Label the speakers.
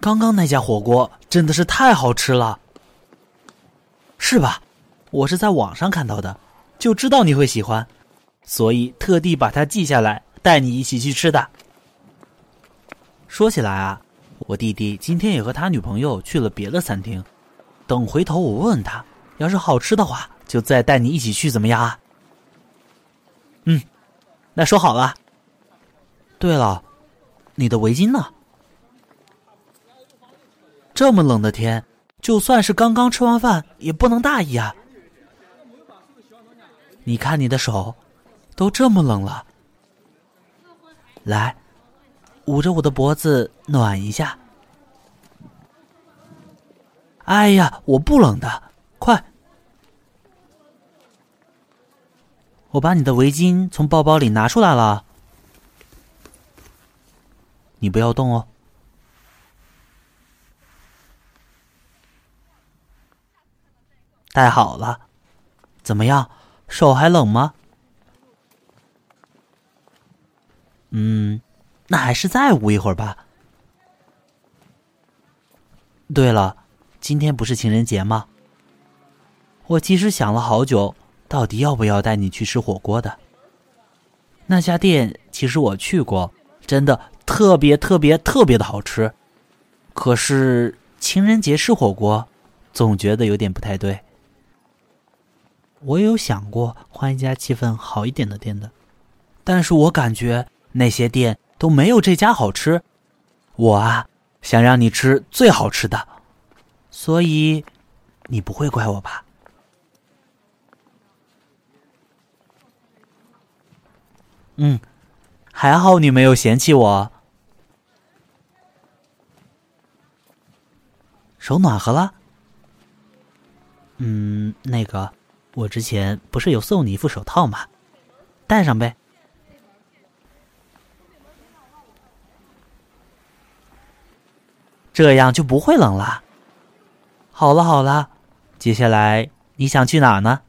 Speaker 1: 刚刚那家火锅真的是太好吃了，是吧？我是在网上看到的，就知道你会喜欢，所以特地把它记下来，带你一起去吃的。说起来啊，我弟弟今天也和他女朋友去了别的餐厅，等回头我问问他，要是好吃的话，就再带你一起去，怎么样啊？嗯，那说好了。对了，你的围巾呢？这么冷的天，就算是刚刚吃完饭，也不能大意啊！你看你的手，都这么冷了，来，捂着我的脖子暖一下。哎呀，我不冷的，快！我把你的围巾从包包里拿出来了，你不要动哦。戴好了，怎么样？手还冷吗？嗯，那还是再捂一会儿吧。对了，今天不是情人节吗？我其实想了好久，到底要不要带你去吃火锅的。那家店其实我去过，真的特别特别特别的好吃。可是情人节吃火锅，总觉得有点不太对。我也有想过换一家气氛好一点的店的，但是我感觉那些店都没有这家好吃。我啊，想让你吃最好吃的，所以你不会怪我吧？嗯，还好你没有嫌弃我。手暖和了？嗯，那个。我之前不是有送你一副手套吗？戴上呗，这样就不会冷了。好了好了，接下来你想去哪呢？